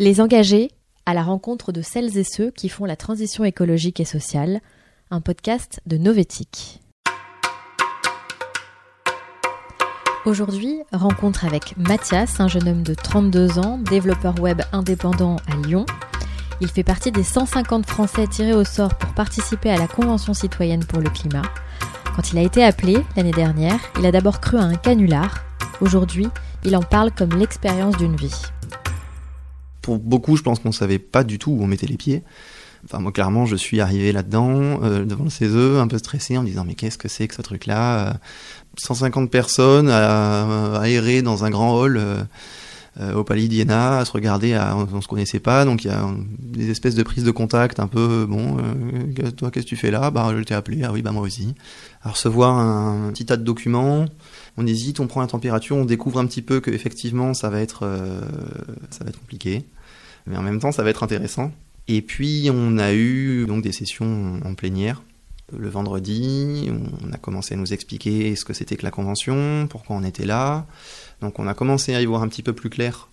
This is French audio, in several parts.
Les engagés à la rencontre de celles et ceux qui font la transition écologique et sociale, un podcast de Novetic. Aujourd'hui, rencontre avec Mathias, un jeune homme de 32 ans, développeur web indépendant à Lyon. Il fait partie des 150 Français tirés au sort pour participer à la Convention citoyenne pour le climat. Quand il a été appelé l'année dernière, il a d'abord cru à un canular. Aujourd'hui, il en parle comme l'expérience d'une vie. Beaucoup, je pense qu'on savait pas du tout où on mettait les pieds. Enfin, moi, clairement, je suis arrivé là-dedans, euh, devant le CESE, un peu stressé, en me disant, mais qu'est-ce que c'est que ce truc-là 150 personnes à, aérer dans un grand hall euh, euh, au Palais d'Iéna, à se regarder, à, on, se connaissait pas, donc il y a des espèces de prises de contact un peu, bon, toi, qu'est-ce que tu fais là? Bah, je t'ai appelé, ah oui, bah moi aussi. À recevoir un petit tas de documents, on hésite, on prend la température, on découvre un petit peu que effectivement ça va être, ça va être compliqué, mais en même temps ça va être intéressant. Et puis on a eu donc des sessions en plénière. Le vendredi, on a commencé à nous expliquer ce que c'était que la convention, pourquoi on était là. Donc on a commencé à y voir un petit peu plus clair.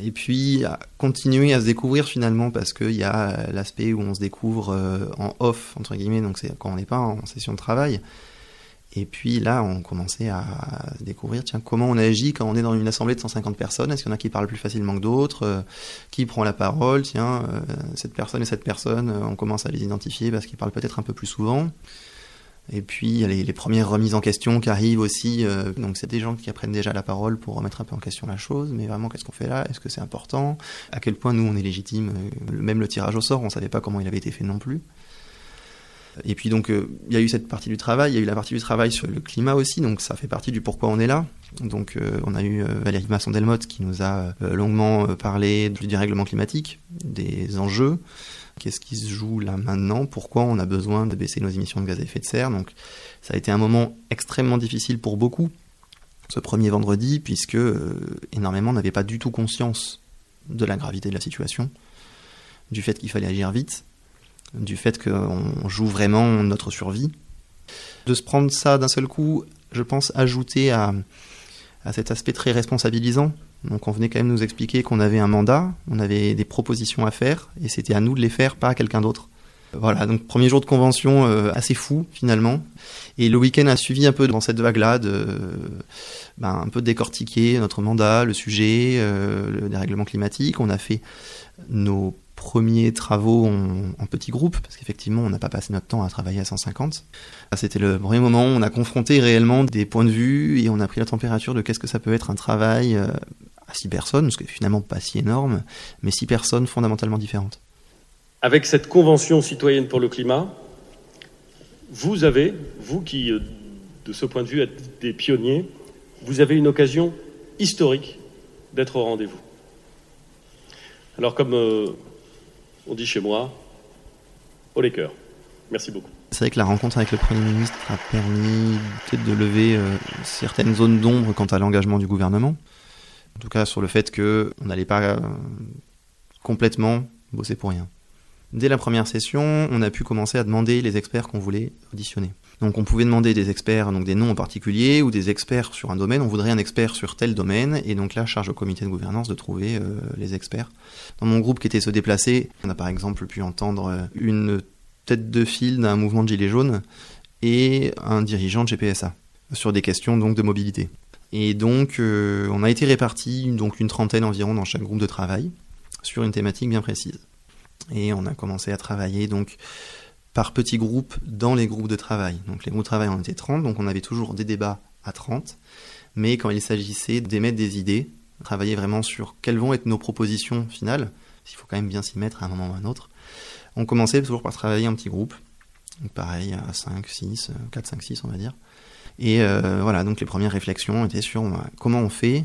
Et puis à continuer à se découvrir finalement parce qu'il y a l'aspect où on se découvre euh, en off entre guillemets, donc c'est quand on n'est pas en session de travail. Et puis là, on commençait à découvrir tiens, comment on agit quand on est dans une assemblée de 150 personnes. Est-ce qu'il y en a qui parlent plus facilement que d'autres euh, Qui prend la parole? Tiens, euh, cette personne et cette personne, euh, on commence à les identifier parce qu'ils parlent peut-être un peu plus souvent. Et puis, il y a les, premières remises en question qui arrivent aussi. donc, c'est des gens qui apprennent déjà la parole pour remettre un peu en question la chose. Mais vraiment, qu'est-ce qu'on fait là? Est-ce que c'est important? À quel point nous, on est légitime Même le tirage au sort, on savait pas comment il avait été fait non plus. Et puis donc, euh, il y a eu cette partie du travail, il y a eu la partie du travail sur le climat aussi, donc ça fait partie du pourquoi on est là. Donc, euh, on a eu euh, Valérie Masson-Delmotte qui nous a longuement parlé du dérèglement climatique, des enjeux. Qu'est-ce qui se joue là maintenant Pourquoi on a besoin de baisser nos émissions de gaz à effet de serre Donc, ça a été un moment extrêmement difficile pour beaucoup, ce premier vendredi, puisque énormément n'avaient pas du tout conscience de la gravité de la situation, du fait qu'il fallait agir vite, du fait qu'on joue vraiment notre survie. De se prendre ça d'un seul coup, je pense ajouter à, cet aspect très responsabilisant. Donc on venait quand même nous expliquer qu'on avait un mandat, on avait des propositions à faire, et c'était à nous de les faire, pas à quelqu'un d'autre. Voilà, donc premier jour de convention euh, assez fou finalement. Et le week-end a suivi un peu dans cette vague-là de ben, un peu décortiquer notre mandat, le sujet, euh, le dérèglement climatique. On a fait nos premiers travaux en, petits groupes, parce qu'effectivement, on n'a pas passé notre temps à travailler à 150. C'était le premier moment où on a confronté réellement des points de vue et on a pris la température de qu'est-ce que ça peut être un travail euh, à six personnes, ce qui n'est finalement pas si énorme, mais six personnes fondamentalement différentes. Avec cette convention citoyenne pour le climat, vous avez, vous qui, euh, de ce point de vue, êtes des pionniers, vous avez une occasion historique d'être au rendez-vous. Alors comme euh, on dit chez moi, au cœurs. Merci beaucoup. C'est vrai que la rencontre avec le Premier ministre a permis peut-être de lever euh, certaines zones d'ombre quant à l'engagement du gouvernement. En tout cas sur le fait qu'on n'allait pas euh, complètement bosser pour rien. Dès la première session, on a pu commencer à demander les experts qu'on voulait auditionner. Donc on pouvait demander des experts, donc des noms en particulier, ou des experts sur un domaine. On voudrait un expert sur tel domaine, et donc là, charge au comité de gouvernance de trouver euh, les experts. Dans mon groupe qui était se déplacer, on a par exemple pu entendre euh, une tête de file d'un mouvement de gilets jaunes et un dirigeant de GPSA sur des questions donc de mobilité. Et donc euh, on a été répartis donc une trentaine environ dans chaque groupe de travail sur une thématique bien précise. Et on a commencé à travailler donc par petits groupes dans les groupes de travail. Donc les groupes de travail en étaient 30, donc on avait toujours des débats à 30, mais quand il s'agissait d'émettre des idées, travailler vraiment sur quelles vont être nos propositions finales, s'il faut quand même bien s'y mettre à un moment ou à un autre, on commençait toujours par travailler en petits groupes, pareil à 5, 6, 4, 5, 6 on va dire. Et euh, voilà, donc les premières réflexions étaient sur bah, comment on fait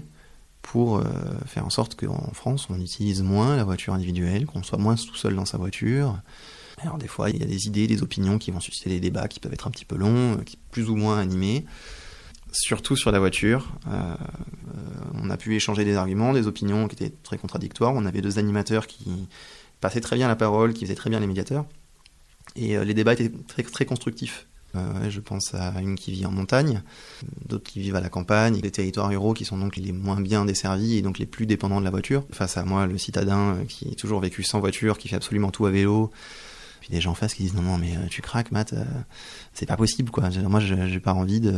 pour euh, faire en sorte qu'en France on utilise moins la voiture individuelle, qu'on soit moins tout seul dans sa voiture, alors des fois, il y a des idées, des opinions qui vont susciter des débats qui peuvent être un petit peu longs, euh, plus ou moins animés. Surtout sur la voiture, euh, euh, on a pu échanger des arguments, des opinions qui étaient très contradictoires. On avait deux animateurs qui passaient très bien la parole, qui faisaient très bien les médiateurs. Et les débats étaient très, constructifs. Je pense à une qui vit en montagne, d'autres qui vivent à la campagne, des territoires ruraux qui sont donc les moins bien desservis et donc les plus dépendants de la voiture. Face à moi, le citadin qui a toujours vécu sans voiture, qui fait absolument tout à vélo. Puis des gens en face qui disent non non mais euh, tu craques Matt, c'est pas possible quoi. Moi j'ai pas envie de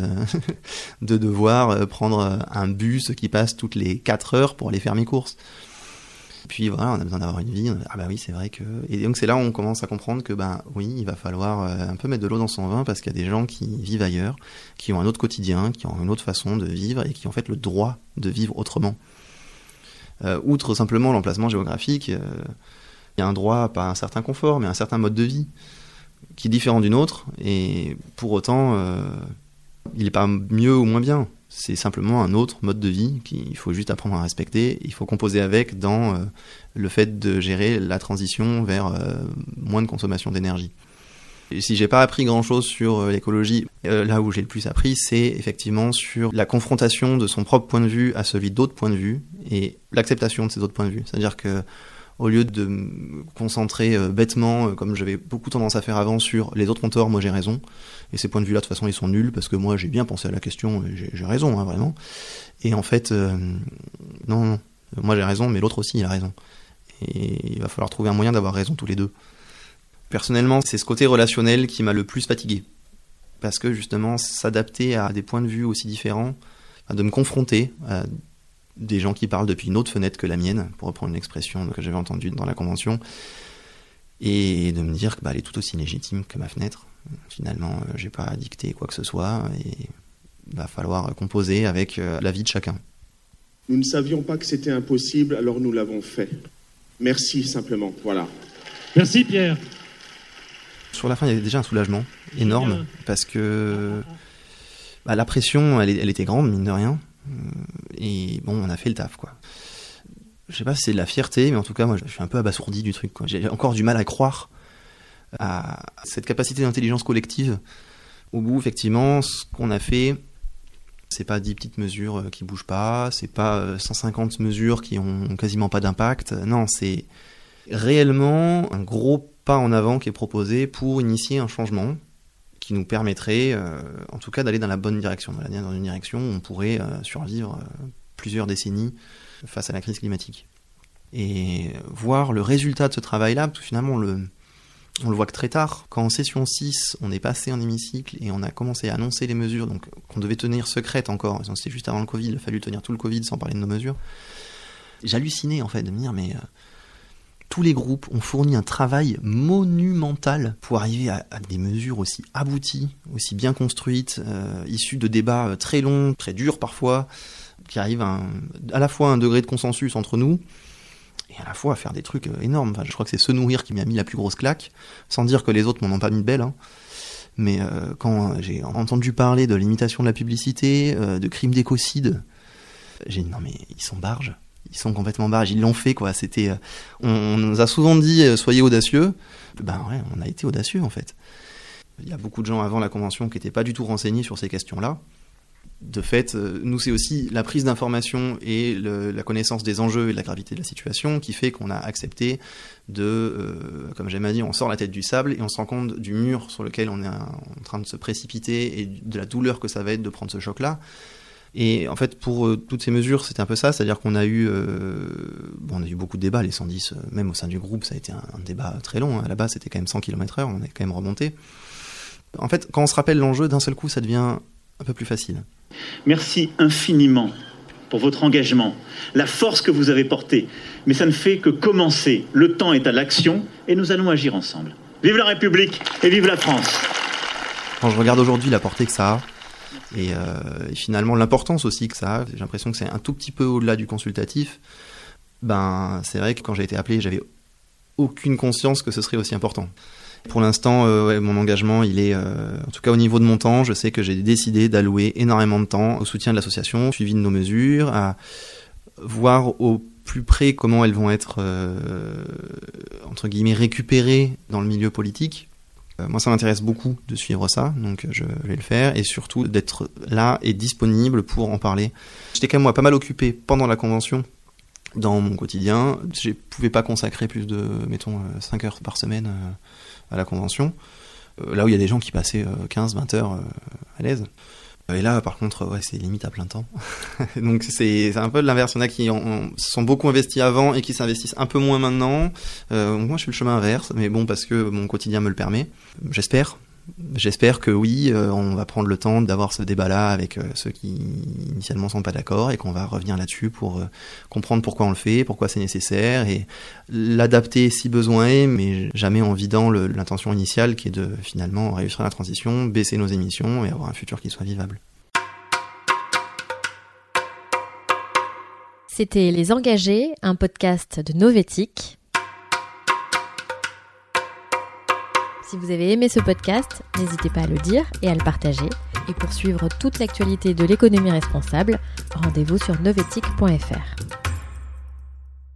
de devoir prendre un bus qui passe toutes les 4 heures pour aller faire mes courses. Puis voilà, on a besoin d'avoir une vie. Ah bah oui, c'est vrai que. Et donc c'est là où on commence à comprendre que ben oui, il va falloir euh, un peu mettre de l'eau dans son vin parce qu'il y a des gens qui vivent ailleurs, qui ont un autre quotidien, qui ont une autre façon de vivre et qui ont en fait le droit de vivre autrement. Euh, outre simplement l'emplacement géographique, euh, il y a un droit, pas un certain confort, mais un certain mode de vie qui est différent d'une autre et pour autant, il n'est pas mieux ou moins bien c'est simplement un autre mode de vie qu'il faut juste apprendre à respecter. Il faut composer avec dans euh, le fait de gérer la transition vers euh, moins de consommation d'énergie. Si j'ai pas appris grand chose sur euh, l'écologie, là où j'ai le plus appris, c'est effectivement sur la confrontation de son propre point de vue à celui d'autres points de vue et l'acceptation de ces autres points de vue. C'est-à-dire que au lieu de me concentrer euh, bêtement, euh, comme j'avais beaucoup tendance à faire avant, sur les autres ont tort, moi j'ai raison. Et ces points de vue-là, de toute façon, ils sont nuls parce que moi j'ai bien pensé à la question j'ai raison, hein, vraiment. Et en fait, euh, non, non, moi j'ai raison, mais l'autre aussi il a raison. Et il va falloir trouver un moyen d'avoir raison tous les deux. Personnellement, c'est ce côté relationnel qui m'a le plus fatigué. Parce que justement, s'adapter à des points de vue aussi différents, de me confronter à des gens qui parlent depuis une autre fenêtre que la mienne, pour reprendre une expression que j'avais entendue dans la convention, et de me dire qu'elle bah, est tout aussi légitime que ma fenêtre. Finalement, euh, j'ai pas à dicter quoi que ce soit, et il va falloir composer avec euh, la vie de chacun. Nous ne savions pas que c'était impossible, alors nous l'avons fait. Merci simplement, voilà. Merci Pierre. Sur la fin, il y avait déjà un soulagement énorme, parce que bah, la pression, elle, elle était grande, mine de rien. Et bon, on a fait le taf, quoi. Je sais pas si c'est de la fierté, mais en tout cas, moi, je suis un peu abasourdi du truc, J'ai encore du mal à croire à cette capacité d'intelligence collective. Au bout, effectivement, ce qu'on a fait, c'est pas 10 petites mesures euh, qui bougent pas, c'est pas 150 euh, mesures qui ont quasiment pas d'impact. Non, c'est réellement un gros pas en avant qui est proposé pour initier un changement qui nous permettrait, euh, en tout cas, d'aller dans la bonne direction, dans une direction où on pourrait euh, survivre euh, plusieurs décennies face à la crise climatique. Et voir le résultat de ce travail-là, parce que finalement, on le, voit que très tard. Quand en session 6, on est passé en hémicycle et on a commencé à annoncer les mesures qu'on devait tenir secrètes encore, c'était juste avant le Covid, il a fallu tenir tout le Covid sans parler de nos mesures. J'hallucinais en fait de me dire, mais tous les groupes ont fourni un travail monumental pour arriver à, des mesures aussi abouties, aussi bien construites, euh, issues de débats euh, très longs, très durs parfois, qui arrivent à, la fois à un degré de consensus entre nous, et à la fois à faire des trucs euh, énormes. Je crois que c'est se nourrir qui m'a mis la plus grosse claque, sans dire que les autres m'en ont pas mis de belle. Hein. Mais quand j'ai entendu parler de l'imitation de la publicité, de crimes d'écocide, j'ai dit non mais ils sont barges ils sont complètement barges, ils l'ont fait quoi. C'était, euh, on, nous a souvent dit euh, soyez audacieux. Ben ouais, on a été audacieux en fait. Il y a beaucoup de gens avant la convention qui n'étaient pas du tout renseignés sur ces questions-là. De fait, euh, nous c'est aussi la prise d'information et la connaissance des enjeux et de la gravité de la situation qui fait qu'on a accepté de, comme j'aime à dire, on sort la tête du sable et on se rend compte du mur sur lequel on est en train de se précipiter et de la douleur que ça va être de prendre ce choc-là. Et en fait, pour euh, toutes ces mesures, c'était un peu ça, c'est-à-dire qu'on a eu, euh, bon, on a eu beaucoup de débats, les 110, euh, même au sein du groupe, ça a été un, débat très long. Hein. À la base, c'était quand même 100 km/h, on est quand même remonté. En fait, quand on se rappelle l'enjeu, d'un seul coup, ça devient un peu plus facile. Merci infiniment pour votre engagement, la force que vous avez portée. Mais ça ne fait que commencer. Le temps est à l'action et nous allons agir ensemble. Vive la République et vive la France. Quand je regarde aujourd'hui la portée que ça a, euh, et, finalement, l'importance aussi que ça a, j'ai l'impression que c'est un tout petit peu au-delà du consultatif. Ben, c'est vrai que quand j'ai été appelé, j'avais aucune conscience que ce serait aussi important. Pour l'instant, euh, mon engagement, il est, euh, en tout cas au niveau de mon temps, je sais que j'ai décidé d'allouer énormément de temps au soutien de l'association, au suivi de nos mesures, à voir au plus près comment elles vont être, entre guillemets, récupérées dans le milieu politique, moi, ça m'intéresse beaucoup de suivre ça, donc euh, je vais le faire, et surtout d'être là et disponible pour en parler. J'étais quand même pas mal occupé pendant la convention dans mon quotidien. Je ne pouvais pas consacrer plus de, mettons, 5 euh, heures par semaine à la convention. Euh, là où il y a des gens qui passaient 15-20 heures à l'aise. Et là, par contre, ouais, c'est limite à plein temps. Donc c'est un peu de l'inverse. Il y en a qui ont, sont beaucoup investis avant et qui s'investissent un peu moins maintenant. moi, je suis le chemin inverse, mais bon, parce que mon quotidien me le permet. J'espère. J'espère que oui, euh, on va prendre le temps d'avoir ce débat-là avec euh, ceux qui initialement sont pas d'accord et qu'on va revenir là-dessus pour euh, comprendre pourquoi on le fait, pourquoi c'est nécessaire et l'adapter si besoin est, mais jamais en vidant l'intention initiale qui est de finalement réussir la transition, baisser nos émissions et avoir un futur qui soit vivable. C'était Les Engagés, un podcast de Novétique. Si vous avez aimé ce podcast, n'hésitez pas à le dire et à le partager. Et pour suivre toute l'actualité de l'économie responsable, rendez-vous sur novetic.fr.